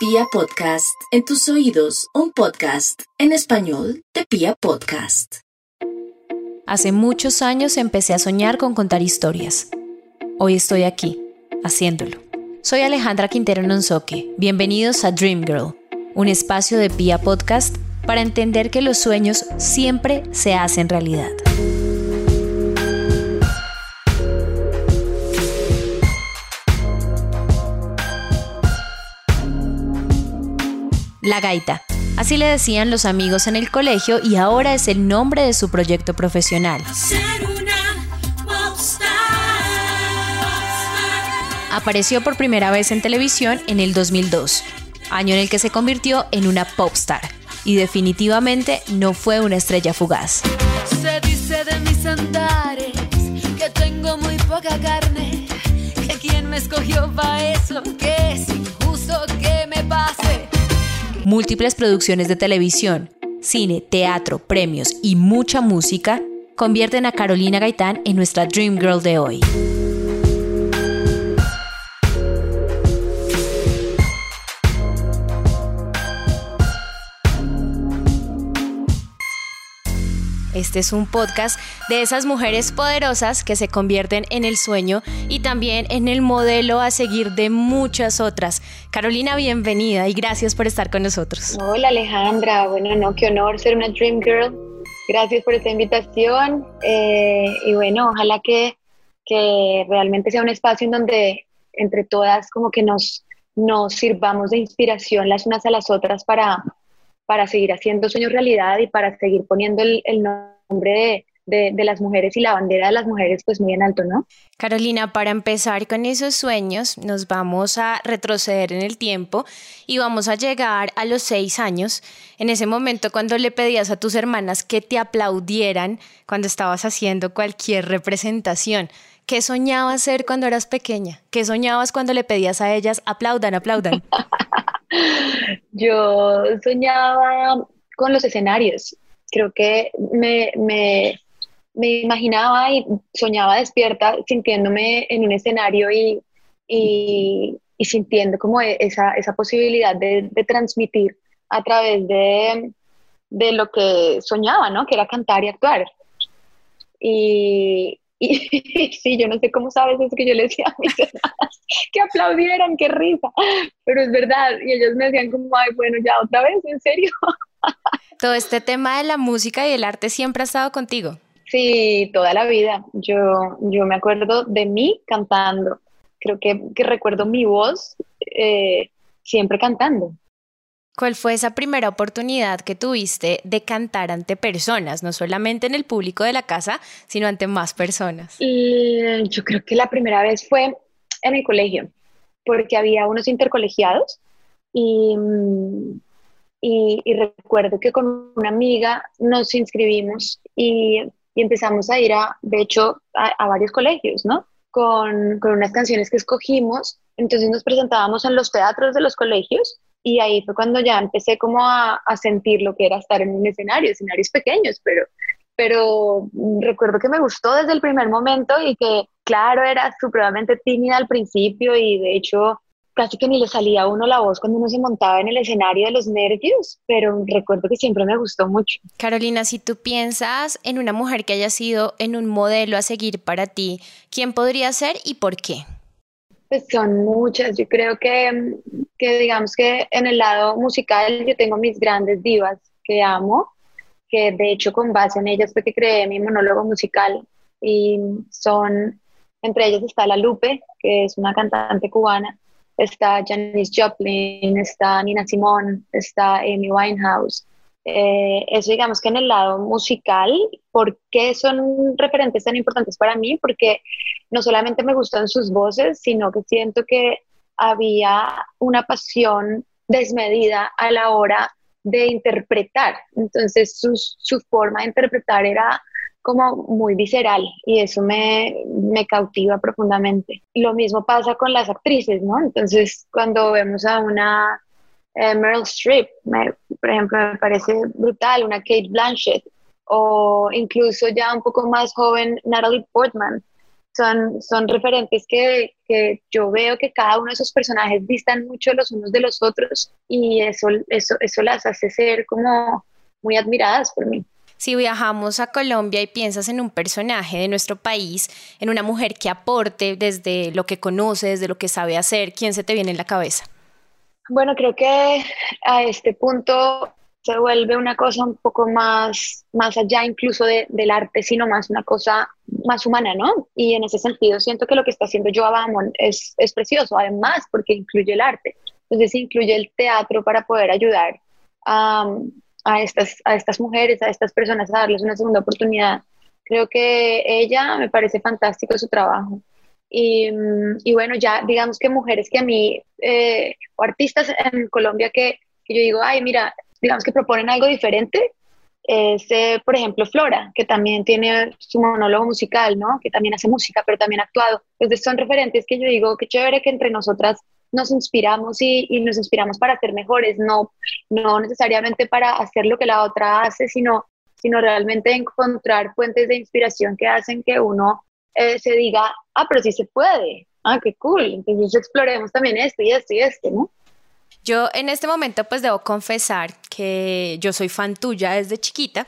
Pia Podcast, en tus oídos, un podcast en español de Pia Podcast. Hace muchos años empecé a soñar con contar historias. Hoy estoy aquí, haciéndolo. Soy Alejandra Quintero Nonsoque. Bienvenidos a Dream Girl, un espacio de Pia Podcast para entender que los sueños siempre se hacen realidad. La Gaita. Así le decían los amigos en el colegio y ahora es el nombre de su proyecto profesional. Apareció por primera vez en televisión en el 2002, año en el que se convirtió en una popstar y definitivamente no fue una estrella fugaz. Se dice de mis andares que tengo muy poca carne, que quien me escogió para eso, que es injusto que me pase. Múltiples producciones de televisión, cine, teatro, premios y mucha música convierten a Carolina Gaitán en nuestra Dream Girl de hoy. Este es un podcast de esas mujeres poderosas que se convierten en el sueño y también en el modelo a seguir de muchas otras. Carolina, bienvenida y gracias por estar con nosotros. Hola Alejandra, bueno, no, qué honor ser una Dream Girl. Gracias por esta invitación eh, y bueno, ojalá que, que realmente sea un espacio en donde entre todas como que nos, nos sirvamos de inspiración las unas a las otras para, para seguir haciendo sueños realidad y para seguir poniendo el, el nombre de, de, las mujeres y la bandera de las mujeres pues muy en alto, ¿no? Carolina, para empezar con esos sueños, nos vamos a retroceder en el tiempo y vamos a llegar a los seis años, en ese momento cuando le pedías a tus hermanas que te aplaudieran cuando estabas haciendo cualquier representación. ¿Qué soñabas ser cuando eras pequeña? ¿Qué soñabas cuando le pedías a ellas aplaudan, aplaudan? Yo soñaba con los escenarios. Creo que me, me, me, imaginaba y soñaba despierta sintiéndome en un escenario y, y, sintiendo como esa, esa posibilidad de, de, transmitir a través de, de lo que soñaba, ¿no? Que era cantar y actuar. Y, y sí, yo no sé cómo sabes eso que yo le decía a mis hermanas, que aplaudieran, qué risa, pero es verdad, y ellos me decían como, ay, bueno, ya otra vez, ¿en serio? Todo este tema de la música y el arte siempre ha estado contigo. Sí, toda la vida. Yo, yo me acuerdo de mí cantando. Creo que, que recuerdo mi voz eh, siempre cantando. ¿Cuál fue esa primera oportunidad que tuviste de cantar ante personas, no solamente en el público de la casa, sino ante más personas? Y yo creo que la primera vez fue en el colegio, porque había unos intercolegiados y, y, y recuerdo que con una amiga nos inscribimos y, y empezamos a ir a, de hecho, a, a varios colegios, ¿no? Con, con unas canciones que escogimos. Entonces nos presentábamos en los teatros de los colegios y ahí fue cuando ya empecé como a, a, sentir lo que era estar en un escenario, escenarios pequeños, pero, pero recuerdo que me gustó desde el primer momento y que, claro, era supremamente tímida al principio y de hecho casi que ni le salía a uno la voz cuando uno se montaba en el escenario de los nervios, pero recuerdo que siempre me gustó mucho. Carolina, si tú piensas en una mujer que haya sido en un modelo a seguir para ti, ¿quién podría ser y por qué? Pues son muchas. Yo creo que, que, digamos que en el lado musical yo tengo mis grandes divas que amo, que de hecho con base en ellas fue que creé mi monólogo musical y son, entre ellas está La Lupe, que es una cantante cubana, está Janis Joplin, está Nina Simone, está Amy Winehouse. Eh, eso digamos que en el lado musical, ¿por qué son referentes tan importantes para mí? Porque no solamente me gustan sus voces, sino que siento que había una pasión desmedida a la hora de interpretar. Entonces su, su forma de interpretar era como muy visceral y eso me, me, cautiva profundamente. Lo mismo pasa con las actrices, ¿no? Entonces cuando vemos a una eh, Meryl Streep, por ejemplo, me parece brutal, una Kate Blanchett, o incluso ya un poco más joven Natalie Portman. son, son referentes que, que, yo veo que cada uno de esos personajes distan mucho los unos de los otros y eso, eso, eso las hace ser como muy admiradas por mí. Si viajamos a Colombia y piensas en un personaje de nuestro país, en una mujer que aporte desde lo que conoce, desde lo que sabe hacer, ¿quién se te viene en la cabeza? Bueno, creo que a este punto se vuelve una cosa un poco más, más allá incluso del arte, sino más una cosa más humana, ¿no? Y en ese sentido siento que lo que está haciendo Joa Bamon es, es precioso, además porque incluye el arte, entonces incluye el teatro para poder ayudar a, a, estas, a estas mujeres, a estas personas a darles una segunda oportunidad. Creo que ella me parece fantástico su trabajo. Y, y bueno, ya digamos que mujeres que a mí, eh, o artistas en Colombia que, que yo digo, ay, mira, digamos que proponen algo diferente, es, eh, por ejemplo, Flora, que también tiene su monólogo musical, ¿no? Que también hace música, pero también ha actuado. Entonces son referentes que yo digo, qué chévere que entre nosotras nos inspiramos y, y, nos inspiramos para ser mejores, no, no necesariamente para hacer lo que la otra hace, sino, sino realmente encontrar fuentes de inspiración que hacen que uno eh, se diga, ah, pero sí se puede, ah, qué cool, entonces exploremos también esto y esto y esto, ¿no? Yo en este momento pues debo confesar que yo soy fan tuya desde chiquita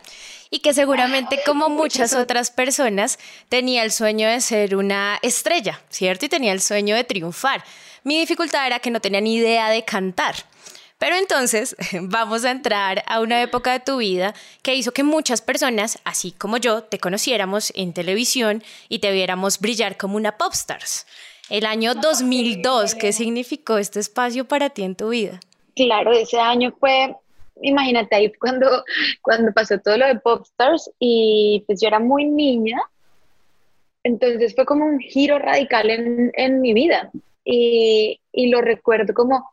y que seguramente como muchas otras personas tenía el sueño de ser una estrella, ¿cierto? Y tenía el sueño de triunfar. Mi dificultad era que no tenía ni idea de cantar. Pero entonces vamos a entrar a una época de tu vida que hizo que muchas personas, así como yo, te conociéramos en televisión y te viéramos brillar como una popstars el año 2002. ¿Qué significó este espacio para ti en tu vida? Claro, ese año fue, imagínate ahí cuando, cuando pasó todo lo de Popstars y pues yo era muy niña, entonces fue como un giro radical en, en mi vida y, y, lo recuerdo como,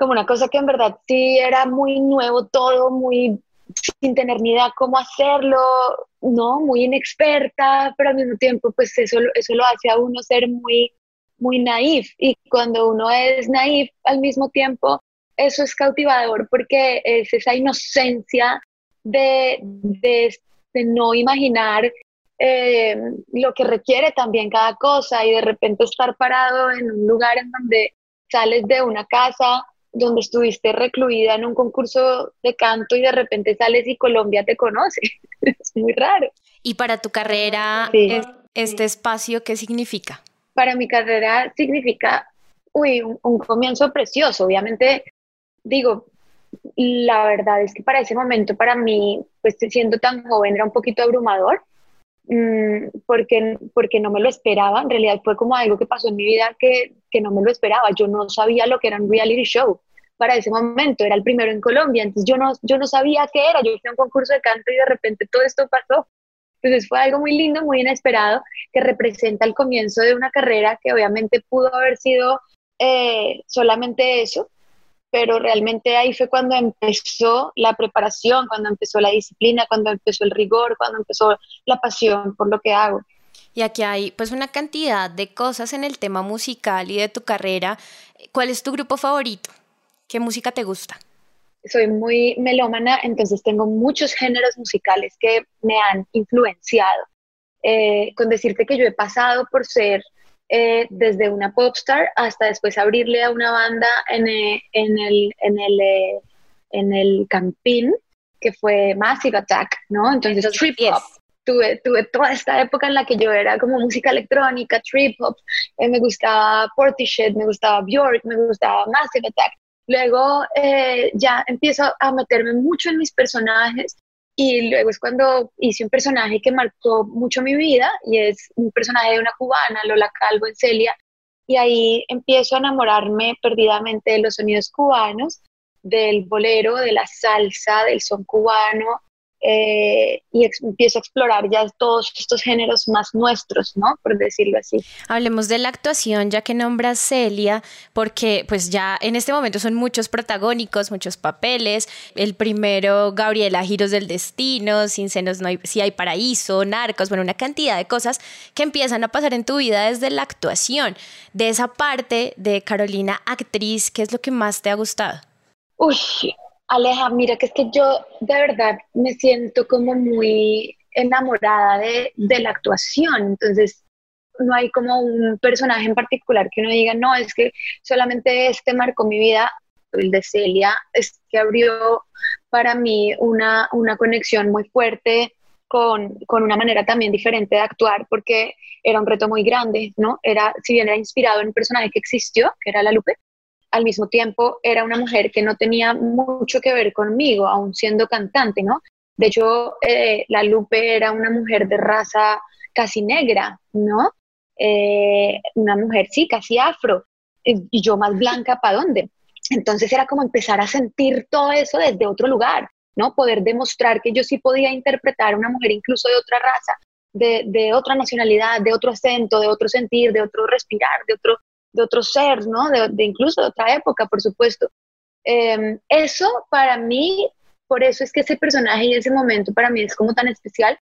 como una cosa que en verdad sí era muy nuevo todo, muy sin tener ni idea cómo hacerlo, no, muy inexperta, pero al mismo tiempo pues eso, eso lo hace a uno ser muy muy naif. Y cuando uno es naif al mismo tiempo, eso es cautivador porque es esa inocencia de, de, no imaginar eh, lo que requiere también cada cosa y de repente estar parado en un lugar en donde sales de una casa donde estuviste recluida en un concurso de canto y de repente sales y Colombia te conoce. es muy raro. ¿Y para tu carrera este espacio qué significa? para mi carrera significa, uy, un, comienzo precioso. Obviamente, digo, la verdad es que para ese momento, para mí, pues siendo tan joven, era un poquito abrumador, mmm, porque, porque no me lo esperaba. En realidad fue como algo que pasó en mi vida que, que no me lo esperaba. Yo no sabía lo que era un reality show para ese momento, era el primero en Colombia, entonces yo no, yo no sabía qué era, yo hice un concurso de canto y de repente todo esto pasó. Entonces fue algo muy lindo, muy inesperado, que representa el comienzo de una carrera que obviamente pudo haber sido eh, solamente eso, pero realmente ahí fue cuando empezó la preparación, cuando empezó la disciplina, cuando empezó el rigor, cuando empezó la pasión por lo que hago. Y aquí hay pues una cantidad de cosas en el tema musical y de tu carrera. ¿Cuál es tu grupo favorito? ¿Qué música te gusta? soy muy melómana, entonces tengo muchos géneros musicales que me han influenciado. Eh, con decirte que yo he pasado por ser eh, desde una popstar hasta después abrirle a una banda en, eh, en el, en, el, en el Campín, que fue Massive Attack, ¿no? Entonces, trip hop. Tuve, tuve, toda esta época en la que yo era como música electrónica, trip hop, me gustaba Portishead, me gustaba Björk, me gustaba Massive Attack. Luego eh, ya empiezo a meterme mucho en mis personajes y luego es cuando hice un personaje que marcó mucho mi vida y es un personaje de una cubana, Lola Calvo en Celia, y ahí empiezo a enamorarme perdidamente de los sonidos cubanos, del bolero, de la salsa, del son cubano, eh, y empiezo a explorar ya todos estos géneros más nuestros, ¿no? Por decirlo así. Hablemos de la actuación, ya que nombras Celia, porque pues ya en este momento son muchos protagónicos, muchos papeles. El primero, Gabriela, Giros del Destino, Sin Senos no hay, Si hay Paraíso, Narcos, bueno, una cantidad de cosas que empiezan a pasar en tu vida desde la actuación. De esa parte de Carolina, actriz, ¿qué es lo que más te ha gustado? Uy, Aleja, mira que es que yo de verdad me siento como muy enamorada de, de la actuación, entonces no hay como un personaje en particular que uno diga, no, es que solamente este marcó mi vida. El de Celia es que abrió para mí una, una conexión muy fuerte con, con, una manera también diferente de actuar, porque era un reto muy grande, ¿no? Era, si bien era inspirado en un personaje que existió, que era la Lupe, al mismo tiempo era una mujer que no tenía mucho que ver conmigo, aún siendo cantante, ¿no? De hecho, eh, la Lupe era una mujer de raza casi negra, ¿no? Eh, una mujer, sí, casi afro, y yo más blanca, ¿para dónde? Entonces era como empezar a sentir todo eso desde otro lugar, ¿no? Poder demostrar que yo sí podía interpretar a una mujer incluso de otra raza, de, de, otra nacionalidad, de otro acento, de otro sentir, de otro respirar, de otro, de otro ser, ¿no? De, incluso de otra época, por supuesto. Em, eso para mí, por eso es que ese personaje y ese momento para mí es como tan especial.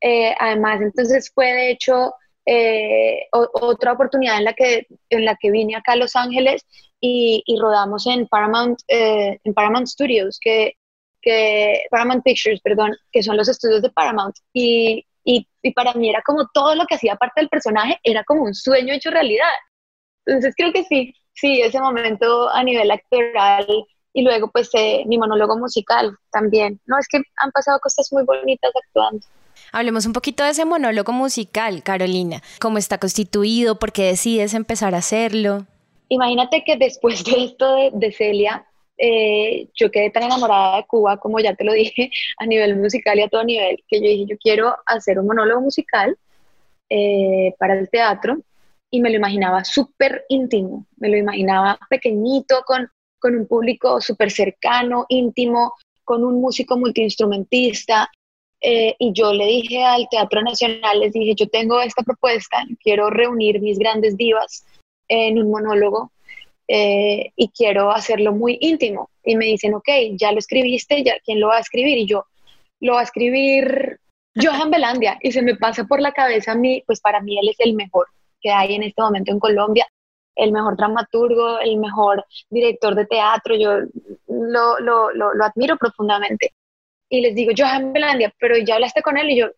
Eh, además, entonces fue de hecho eh, otra oportunidad en la, que, en la que vine acá a Los Ángeles y, rodamos en Paramount, eh, en Paramount Studios, que, Paramount Pictures, perdón, que son los estudios de Paramount. Y para mí era como todo lo que hacía parte del personaje, era como un sueño hecho realidad. Entonces creo que sí, sí, ese momento a nivel actoral y luego pues eh, mi monólogo musical también. No, es que han pasado cosas muy bonitas actuando. Hablemos un poquito de ese monólogo musical, Carolina. ¿Cómo está constituido? ¿Por qué decides empezar a hacerlo? Imagínate que después de esto de, Celia, eh, yo quedé tan enamorada de Cuba, como ya te lo dije, a nivel musical y a todo nivel, que yo dije, yo quiero hacer un monólogo musical eh, para el teatro y me lo imaginaba súper íntimo, me lo imaginaba pequeñito, con, con un público súper cercano, íntimo, con un músico multiinstrumentista. Eh, y yo le dije al Teatro Nacional, les dije, yo tengo esta propuesta, quiero reunir mis grandes divas en un monólogo eh, y quiero hacerlo muy íntimo. Y me dicen, ok, ya lo escribiste, ya, ¿quién lo va a escribir? Y yo, lo va a escribir Johan Belandia. Y se me pasa por la cabeza a mí, pues para mí él es el mejor que hay en este momento en Colombia, el mejor dramaturgo, el mejor director de teatro, yo lo, lo, lo, admiro profundamente. Y les digo, Johan Belandia, pero ya hablaste con él y yo,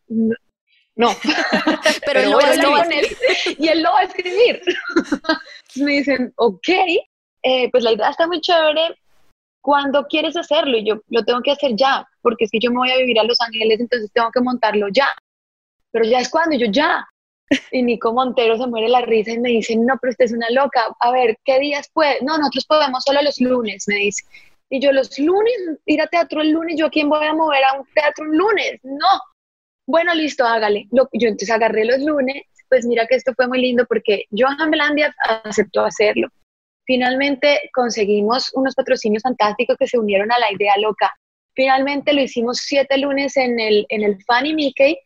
no. pero, él lo va a Con él, y él lo va a escribir. me dicen, ok, eh, pues la idea está muy chévere. cuando quieres hacerlo? Y yo lo tengo que hacer ya, porque es que yo me voy a vivir a Los Ángeles, entonces tengo que montarlo ya. Pero ya es cuando yo ya. Y Nico Montero se muere la risa y me dice, no, pero usted es una loca. A ver, ¿qué días puede? No, nosotros podemos solo los lunes, me dice. Y yo, los lunes, ir a teatro el lunes, ¿yo a quién voy a mover a un teatro un lunes? No. Bueno, listo, hágale. yo entonces agarré los lunes, pues mira que esto fue muy lindo porque Johan Belandia aceptó hacerlo. Finalmente conseguimos unos patrocinios fantásticos que se unieron a la idea loca. Finalmente lo hicimos siete lunes en el, en el Fanny Mickey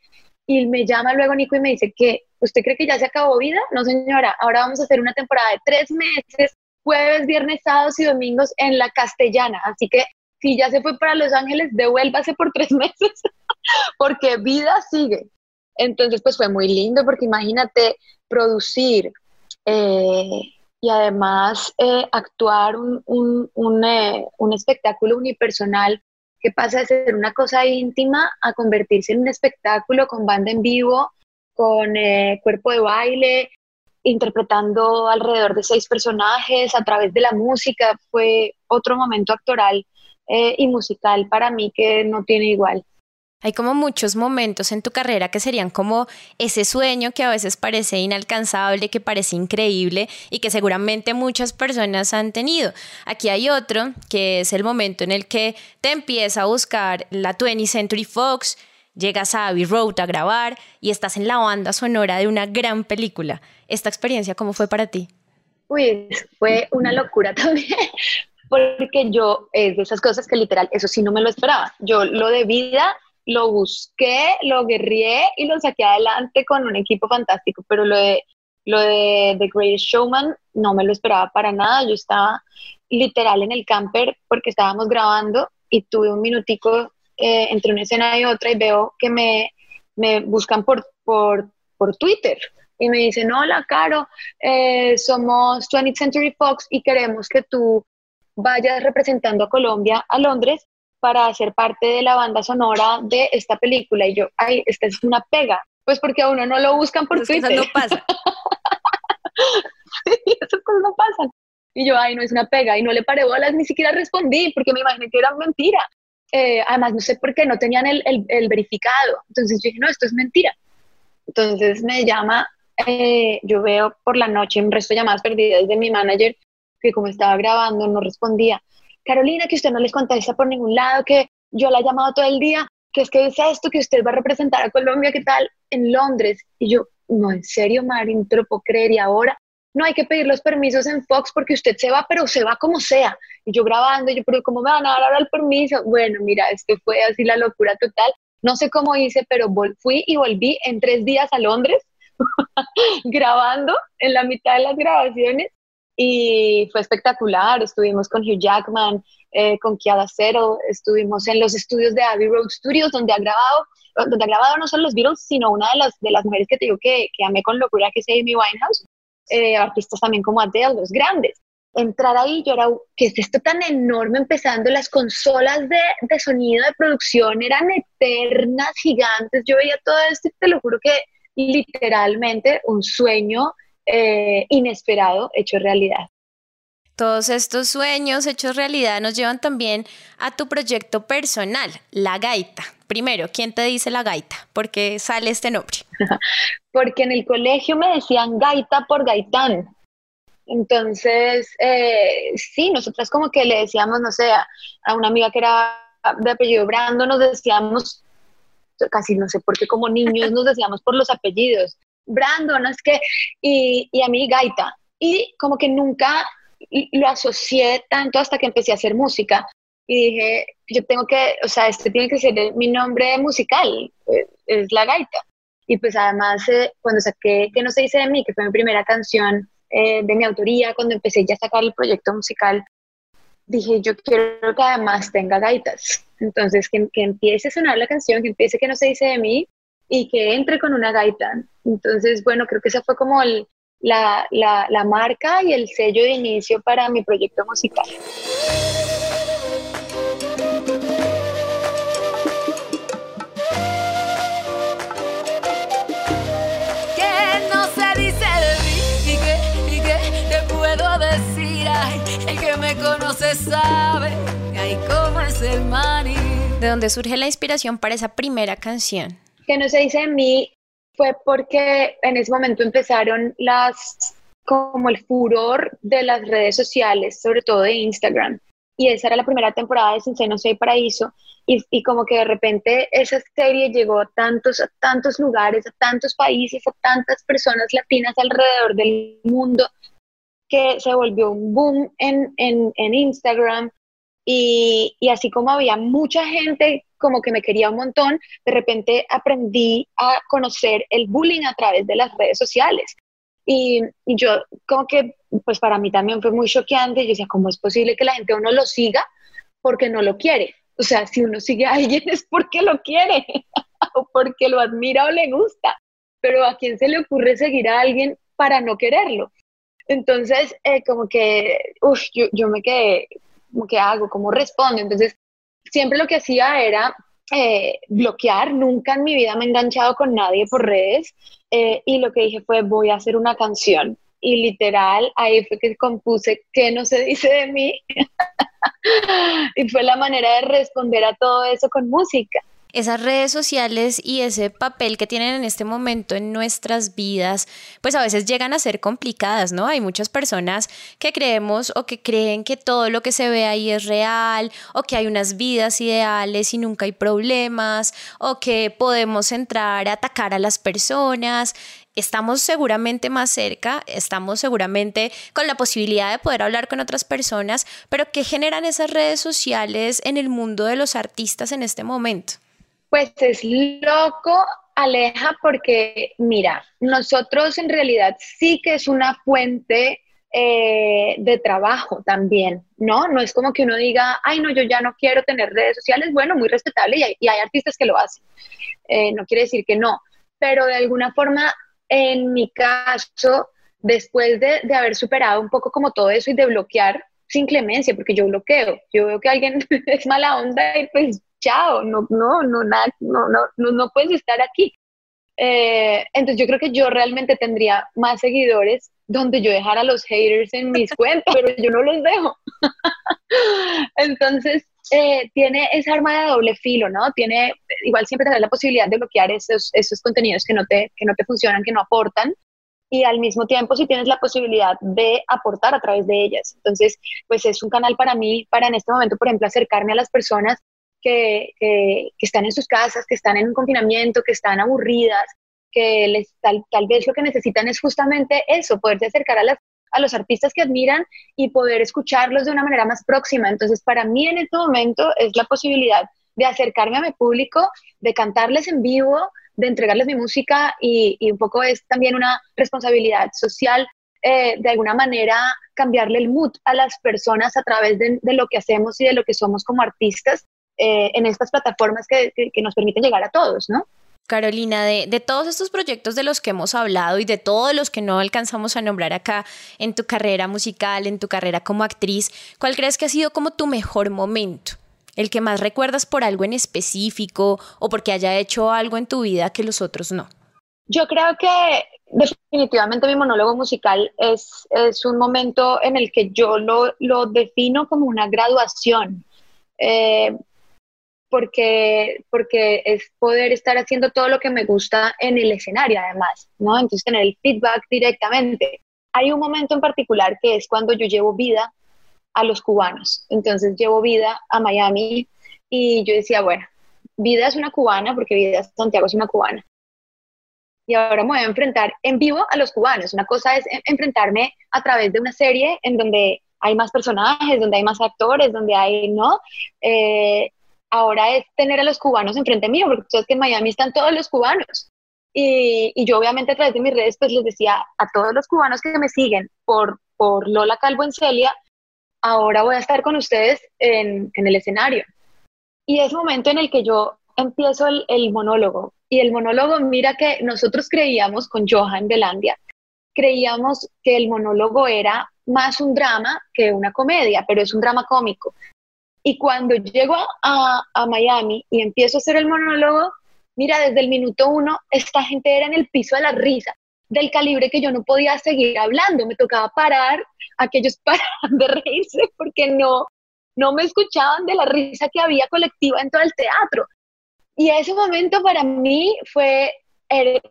y me llama luego Nico y me dice que ¿usted cree que ya se acabó vida? No, señora, ahora vamos a hacer una temporada de tres meses, jueves, viernes, sábados y domingos en la castellana. Así que si ya se fue para Los Ángeles, devuélvase por tres meses, porque vida sigue. Entonces, pues fue muy lindo, porque imagínate producir eh, y además eh, actuar un, un, un, eh, un espectáculo unipersonal que pasa de ser una cosa íntima a convertirse en un espectáculo con banda en vivo, con eh, cuerpo de baile, interpretando alrededor de seis personajes a través de la música. Fue otro momento actoral eh, y musical para mí que no tiene igual. Hay como muchos momentos en tu carrera que serían como ese sueño que a veces parece inalcanzable, que parece increíble y que seguramente muchas personas han tenido. Aquí hay otro que es el momento en el que te empieza a buscar la 20th Century Fox, llegas a Abbey Road a grabar y estás en la banda sonora de una gran película. ¿Esta experiencia cómo fue para ti? Uy, fue una locura también, porque yo es de esas cosas que literal, eso sí no me lo esperaba. Yo lo de vida lo busqué, lo guerrié y lo saqué adelante con un equipo fantástico, pero lo de, lo de The Greatest Showman no me lo esperaba para nada. Yo estaba literal en el camper porque estábamos grabando y tuve un minutico eh, entre una escena y otra y veo que me, me buscan por, por, por, Twitter y me dicen, hola, Caro, eh, somos 20th Century Fox y queremos que tú vayas representando a Colombia a Londres para ser parte de la banda sonora de esta película. Y yo, ay, esta es una pega. Pues porque a uno no lo buscan por Twitter. no pasa. esas cosas no pasan. Y yo, ay, no es una pega. Y no le paré bolas, ni siquiera respondí, porque me imaginé que era mentira. Eh, además, no sé por qué no tenían el, el, verificado. Entonces yo dije, no, esto es mentira. Entonces me llama, eh, yo veo por la noche un resto de llamadas perdidas de mi manager, que como estaba grabando no respondía. Carolina, que usted no les contesta por ningún lado, que yo la he llamado todo el día, que es que es esto, que usted va a representar a Colombia, ¿qué tal? En Londres. Y yo, no, en serio, Mari, no te puedo creer. Y ahora, no hay que pedir los permisos en Fox porque usted se va, pero se va como sea. Y yo grabando, yo, pero ¿cómo me van a dar ahora el permiso? Bueno, mira, esto fue así la locura total. No sé cómo hice, pero fui y volví en tres días a Londres grabando en la mitad de las grabaciones y fue espectacular. Estuvimos con Hugh Jackman, eh, con Kiara Cero, estuvimos en los estudios de Abbey Road Studios, donde ha grabado, donde ha grabado no solo los Beatles, sino una de las, de las mujeres que te digo que, que amé con locura, que es Amy Winehouse, eh, artistas también como Adele, los grandes. Entrar ahí, yo era, ¿qué es esto tan enorme? Empezando, las consolas de, de sonido de producción eran eternas, gigantes. Yo veía todo esto y te lo juro que literalmente un sueño eh, inesperado hecho realidad. Todos estos sueños hechos realidad nos llevan también a tu proyecto personal, La Gaita. Primero, ¿quién te dice La Gaita? ¿Por qué sale este nombre? Porque en el colegio me decían Gaita por Gaitán. Entonces, eh, sí, nosotras como que le decíamos, no sé, a una amiga que era de apellido Brando, nos decíamos, casi no sé por qué como niños nos decíamos por los apellidos. Brandon, es que, y, y a mí Gaita. Y como que nunca lo asocié tanto hasta que empecé a hacer música y dije, yo tengo que, o sea, este tiene que ser mi nombre musical, eh, es la gaita. Y pues además, eh, cuando saqué Que no se dice de mí, que fue mi primera canción eh, de mi autoría, cuando empecé ya a sacar el proyecto musical, dije, yo quiero que además tenga gaitas. Entonces, que, que empiece a sonar la canción, que empiece Que no se dice de mí y que entre con una gaita. Entonces, bueno, creo que esa fue como el, la, la, la marca y el sello de inicio para mi proyecto musical. Decir? Ay, el que me conoce sabe ay, cómo es el maní. ¿De dónde surge la inspiración para esa primera canción? Que no se dice de mí fue porque en ese momento empezaron las como el furor de las redes sociales, sobre todo de Instagram. Y esa era la primera temporada de Sin Seno Soy Paraíso. Y, y, como que de repente esa serie llegó a tantos, a tantos lugares, a tantos países, a tantas personas latinas alrededor del mundo, que se volvió un boom en, en, en Instagram. Y, y así como había mucha gente como que me quería un montón, de repente aprendí a conocer el bullying a través de las redes sociales. Y, yo como que, pues para mí también fue muy choqueante, yo decía, ¿cómo es posible que la gente uno lo siga porque no lo quiere? O sea, si uno sigue a alguien es porque lo quiere o porque lo admira o le gusta, pero ¿a quién se le ocurre seguir a alguien para no quererlo? Entonces, eh, como que, uff, yo, yo me quedé, como que hago? ¿Cómo respondo? Entonces, siempre lo que hacía era eh, bloquear, nunca en mi vida me he enganchado con nadie por redes eh, y lo que dije fue voy a hacer una canción y literal ahí fue que compuse ¿Qué no se dice de mí? y fue la manera de responder a todo eso con música esas redes sociales y ese papel que tienen en este momento en nuestras vidas, pues a veces llegan a ser complicadas, ¿no? Hay muchas personas que creemos o que creen que todo lo que se ve ahí es real o que hay unas vidas ideales y nunca hay problemas o que podemos entrar a atacar a las personas estamos seguramente más cerca, estamos seguramente con la posibilidad de poder hablar con otras personas, pero ¿qué generan esas redes sociales en el mundo de los artistas en este momento? Pues es loco, Aleja, porque mira, nosotros en realidad sí que es una fuente eh, de trabajo también, ¿no? No es como que uno diga, ay, no, yo ya no quiero tener redes sociales, bueno, muy respetable y hay, artistas que lo hacen, eh, no quiere decir que no, pero de alguna forma, en mi caso, después de, de haber superado un poco como todo eso y de bloquear sin clemencia, porque yo bloqueo, yo veo que alguien es mala onda y pues chao, no, no, no, no, no, no, no puedes estar aquí. Eh, entonces yo creo que yo realmente tendría más seguidores donde yo dejara a los haters en mis cuentas, pero yo no los dejo. entonces eh, tiene esa arma de doble filo, ¿no? Tiene, igual siempre tener la posibilidad de bloquear esos, esos contenidos que no, te, que no te funcionan, que no aportan, y al mismo tiempo si tienes la posibilidad de aportar a través de ellas. Entonces, pues es un canal para mí, para en este momento, por ejemplo, acercarme a las personas que, están en sus casas, que están en un confinamiento, que están aburridas, que les, tal, tal vez lo que necesitan es justamente eso, poderse acercar a, las, a los artistas que admiran y poder escucharlos de una manera más próxima. Entonces, para mí en este momento es la posibilidad de acercarme a mi público, de cantarles en vivo, de entregarles mi música y, un poco es también una responsabilidad social, eh, de alguna manera cambiarle el mood a las personas a través de, lo que hacemos y de lo que somos como artistas eh, en estas plataformas que, que, nos permiten llegar a todos, ¿no? Carolina, de, de, todos estos proyectos de los que hemos hablado y de todos los que no alcanzamos a nombrar acá en tu carrera musical, en tu carrera como actriz, ¿cuál crees que ha sido como tu mejor momento? el que más recuerdas por algo en específico o porque haya hecho algo en tu vida que los otros no? Yo creo que definitivamente mi monólogo musical es, es un momento en el que yo lo, lo defino como una graduación, eh, porque, porque es poder estar haciendo todo lo que me gusta en el escenario además, ¿no? Entonces tener el feedback directamente. Hay un momento en particular que es cuando yo llevo vida a los cubanos. Entonces llevo vida a Miami y yo decía, bueno, vida es una cubana porque vida Santiago es una cubana. Y ahora me voy a enfrentar en vivo a los cubanos. Una cosa es enfrentarme a través de una serie en donde hay más personajes, donde hay más actores, donde hay, ¿no? Eh, ahora es tener a los cubanos enfrente mío, porque sabes que en Miami están todos los cubanos. Y, yo obviamente a través de mis redes pues les decía a todos los cubanos que me siguen por, por Lola Calvo en Celia, ahora voy a estar con ustedes en, el escenario. Y es momento en el que yo empiezo el, monólogo. Y el monólogo, mira que nosotros creíamos con Johan Belandia, creíamos que el monólogo era más un drama que una comedia, pero es un drama cómico. Y cuando llego a, a Miami y empiezo a hacer el monólogo, mira, desde el minuto uno, esta gente era en el piso de la risa del calibre que yo no podía seguir hablando, me tocaba parar, aquellos paraban de reírse porque no, no me escuchaban de la risa que había colectiva en todo el teatro. Y ese momento para mí fue,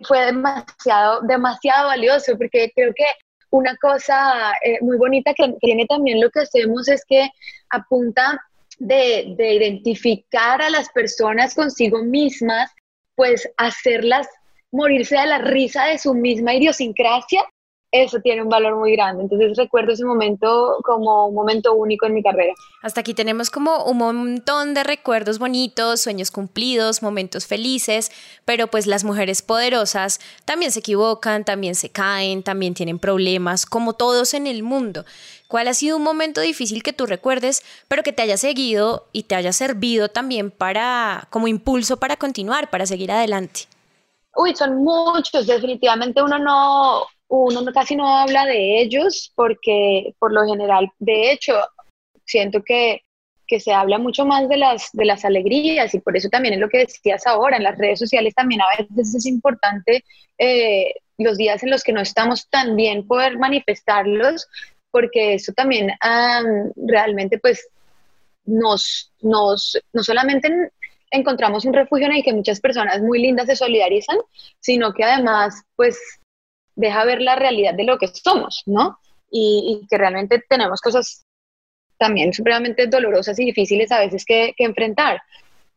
fue demasiado, demasiado valioso porque creo que una cosa eh, muy bonita que tiene también lo que hacemos es que apunta de, de identificar a las personas consigo mismas, pues hacerlas morirse de la risa de su misma idiosincrasia, eso tiene un valor muy grande. Entonces recuerdo ese momento como un momento único en mi carrera. Hasta aquí tenemos como un montón de recuerdos bonitos, sueños cumplidos, momentos felices, pero pues las mujeres poderosas también se equivocan, también se caen, también tienen problemas, como todos en el mundo. ¿Cuál ha sido un momento difícil que tú recuerdes, pero que te haya seguido y te haya servido también para como impulso para continuar, para seguir adelante? Uy, son muchos, definitivamente uno no, uno casi no habla de ellos porque por lo general, de hecho, siento que, que, se habla mucho más de las, de las alegrías y por eso también es lo que decías ahora, en las redes sociales también a veces es importante eh, los días en los que no estamos tan bien poder manifestarlos porque eso también realmente pues nos, nos, no solamente encontramos un refugio en el que muchas personas muy lindas se solidarizan, sino que además, pues, deja ver la realidad de lo que somos, ¿no? Y, que realmente tenemos cosas también supremamente dolorosas y difíciles a veces que, enfrentar.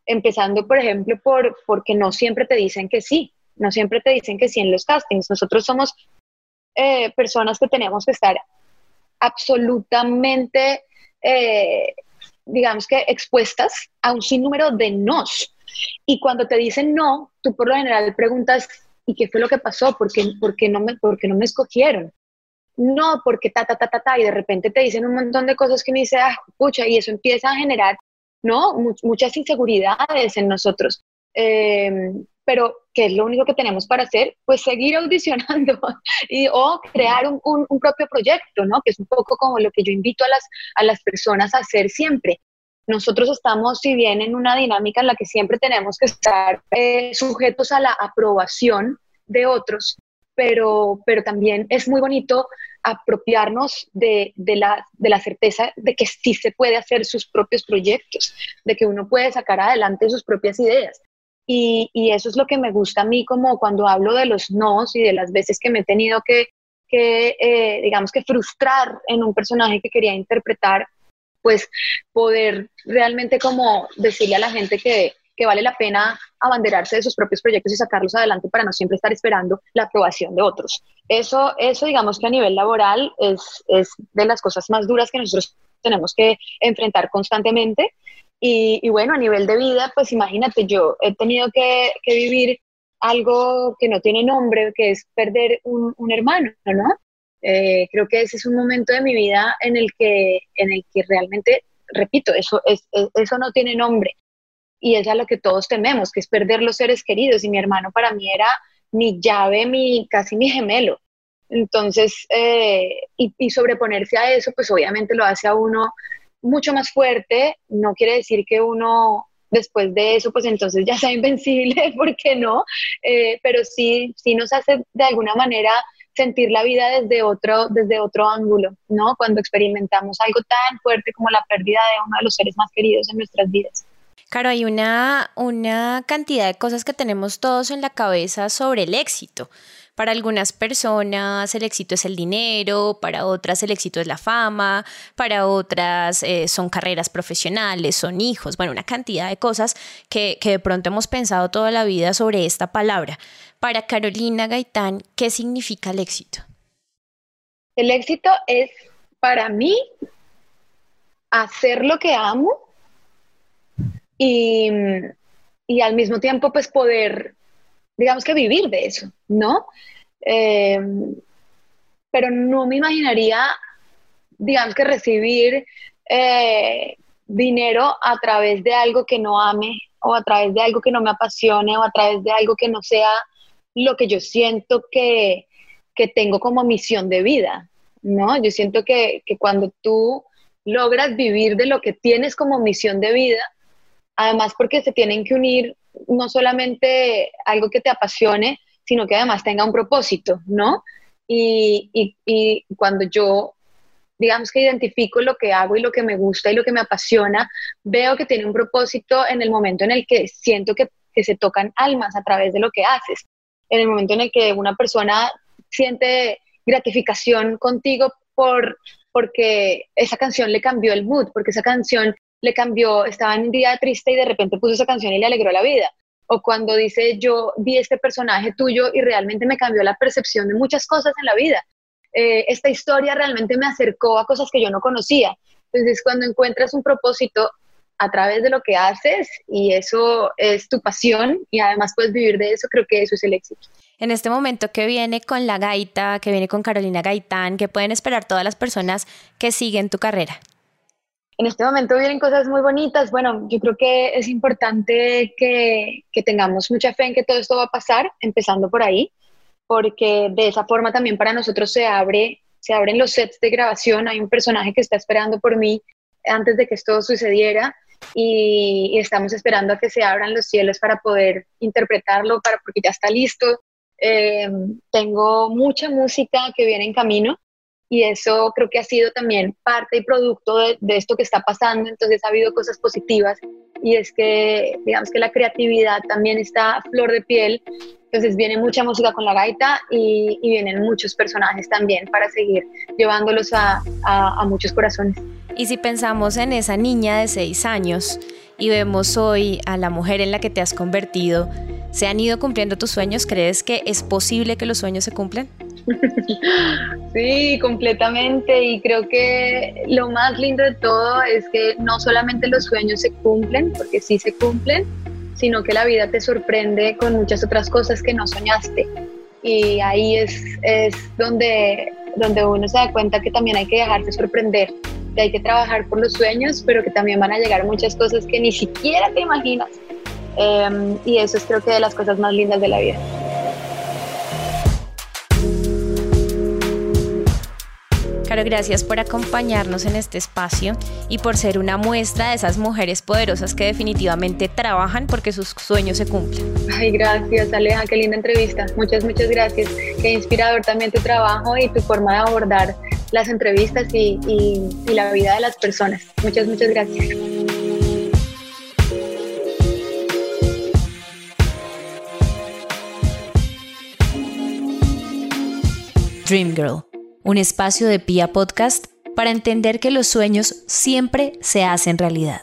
Empezando, por ejemplo, por porque no siempre te dicen que sí, no siempre te dicen que sí en los castings. Nosotros somos eh, personas que tenemos que estar absolutamente eh, digamos que expuestas a un sinnúmero de nos. Y cuando te dicen no, tú por lo general preguntas, ¿y qué fue lo que pasó? ¿Por qué, no, me, por no me escogieron? No, porque ta, ta, ta, ta, ta, y de repente te dicen un montón de cosas que me dice, ah, y eso empieza a generar, ¿no? muchas inseguridades en nosotros. Eh, pero ¿qué es lo único que tenemos para hacer? Pues seguir audicionando y, o crear un, un, propio proyecto, ¿no? Que es un poco como lo que yo invito a las, a las personas a hacer siempre. nosotros estamos, si bien en una dinámica en la que siempre tenemos que estar eh, sujetos a la aprobación de otros, pero, pero también es muy bonito apropiarnos de, la, de la certeza de que sí se puede hacer sus propios proyectos, de que uno puede sacar adelante sus propias ideas. Y, eso es lo que me gusta a mí, como cuando hablo de los nos y de las veces que me he tenido que, eh, digamos que frustrar en un personaje que quería interpretar, pues poder realmente como decirle a la gente que, que vale la pena abanderarse de sus propios proyectos y sacarlos adelante para no siempre estar esperando la aprobación de otros. Eso, eso digamos que a nivel laboral es, es de las cosas más duras que nosotros tenemos que enfrentar constantemente. Y, bueno, a nivel de vida, pues imagínate, yo he tenido que, vivir algo que no tiene nombre, que es perder un, un hermano, ¿no? Eh, creo que ese es un momento de mi vida en el que, en el que realmente, repito, eso, es, eso no tiene nombre y es a lo que todos tememos, que es perder los seres queridos. Y mi hermano para mí era mi llave, mi, casi mi gemelo. Entonces, eh, y, y, sobreponerse a eso, pues obviamente lo hace a uno mucho más fuerte. No quiere decir que uno después de eso, pues entonces ya sea invencible, ¿por qué no? Eh, pero sí, sí nos hace de alguna manera sentir la vida desde otro, desde otro ángulo, ¿no? Cuando experimentamos algo tan fuerte como la pérdida de uno de los seres más queridos en nuestras vidas. Claro, hay una, una cantidad de cosas que tenemos todos en la cabeza sobre el éxito. Para algunas personas el éxito es el dinero, para otras el éxito es la fama, para otras eh, son carreras profesionales, son hijos, bueno, una cantidad de cosas que, que de pronto hemos pensado toda la vida sobre esta palabra. Para Carolina Gaitán, ¿qué significa el éxito? El éxito es para mí hacer lo que amo y, y al mismo tiempo pues poder digamos que vivir de eso, ¿no? Eh, pero no me imaginaría, digamos que recibir eh, dinero a través de algo que no ame o a través de algo que no me apasione o a través de algo que no sea lo que yo siento que, que tengo como misión de vida, ¿no? Yo siento que, que cuando tú logras vivir de lo que tienes como misión de vida, además porque se tienen que unir no solamente algo que te apasione, sino que además tenga un propósito, ¿no? Y, y, cuando yo, digamos que identifico lo que hago y lo que me gusta y lo que me apasiona, veo que tiene un propósito en el momento en el que siento que, que se tocan almas a través de lo que haces, en el momento en el que una persona siente gratificación contigo por, porque esa canción le cambió el mood, porque esa canción le cambió, estaba en un día triste y de repente puso esa canción y le alegró la vida. O cuando dice, yo vi este personaje tuyo y realmente me cambió la percepción de muchas cosas en la vida. Eh, esta historia realmente me acercó a cosas que yo no conocía. Entonces, cuando encuentras un propósito a través de lo que haces y eso es tu pasión y además puedes vivir de eso, creo que eso es el éxito. En este momento que viene con la gaita, que viene con Carolina Gaitán, que pueden esperar todas las personas que siguen tu carrera en este momento vienen cosas muy bonitas. Bueno, yo creo que es importante que, que, tengamos mucha fe en que todo esto va a pasar, empezando por ahí, porque de esa forma también para nosotros se abre, se abren los sets de grabación. Hay un personaje que está esperando por mí antes de que esto sucediera y, estamos esperando a que se abran los cielos para poder interpretarlo, para porque ya está listo. Eh, tengo mucha música que viene en camino y eso creo que ha sido también parte y producto de, esto que está pasando, entonces ha habido cosas positivas y es que digamos que la creatividad también está flor de piel, entonces viene mucha música con la gaita y, vienen muchos personajes también para seguir llevándolos a muchos corazones. Y si pensamos en esa niña de seis años y vemos hoy a la mujer en la que te has convertido, ¿se han ido cumpliendo tus sueños? ¿Crees que es posible que los sueños se cumplan? Sí, completamente. Y creo que lo más lindo de todo es que no solamente los sueños se cumplen, porque sí se cumplen, sino que la vida te sorprende con muchas otras cosas que no soñaste. Y ahí es, es donde, donde uno se da cuenta que también hay que dejarse sorprender, que hay que trabajar por los sueños, pero que también van a llegar muchas cosas que ni siquiera te imaginas. Em, y eso es creo que de las cosas más lindas de la vida. Caro, gracias por acompañarnos en este espacio y por ser una muestra de esas mujeres poderosas que definitivamente trabajan porque sus sueños se cumplen. Ay, gracias, Aleja, qué linda entrevista. Muchas, muchas gracias. Qué inspirador también tu trabajo y tu forma de abordar las entrevistas y, y la vida de las personas. Muchas, muchas gracias. Dream Girl, un espacio de Pia Podcast para entender que los sueños siempre se hacen realidad.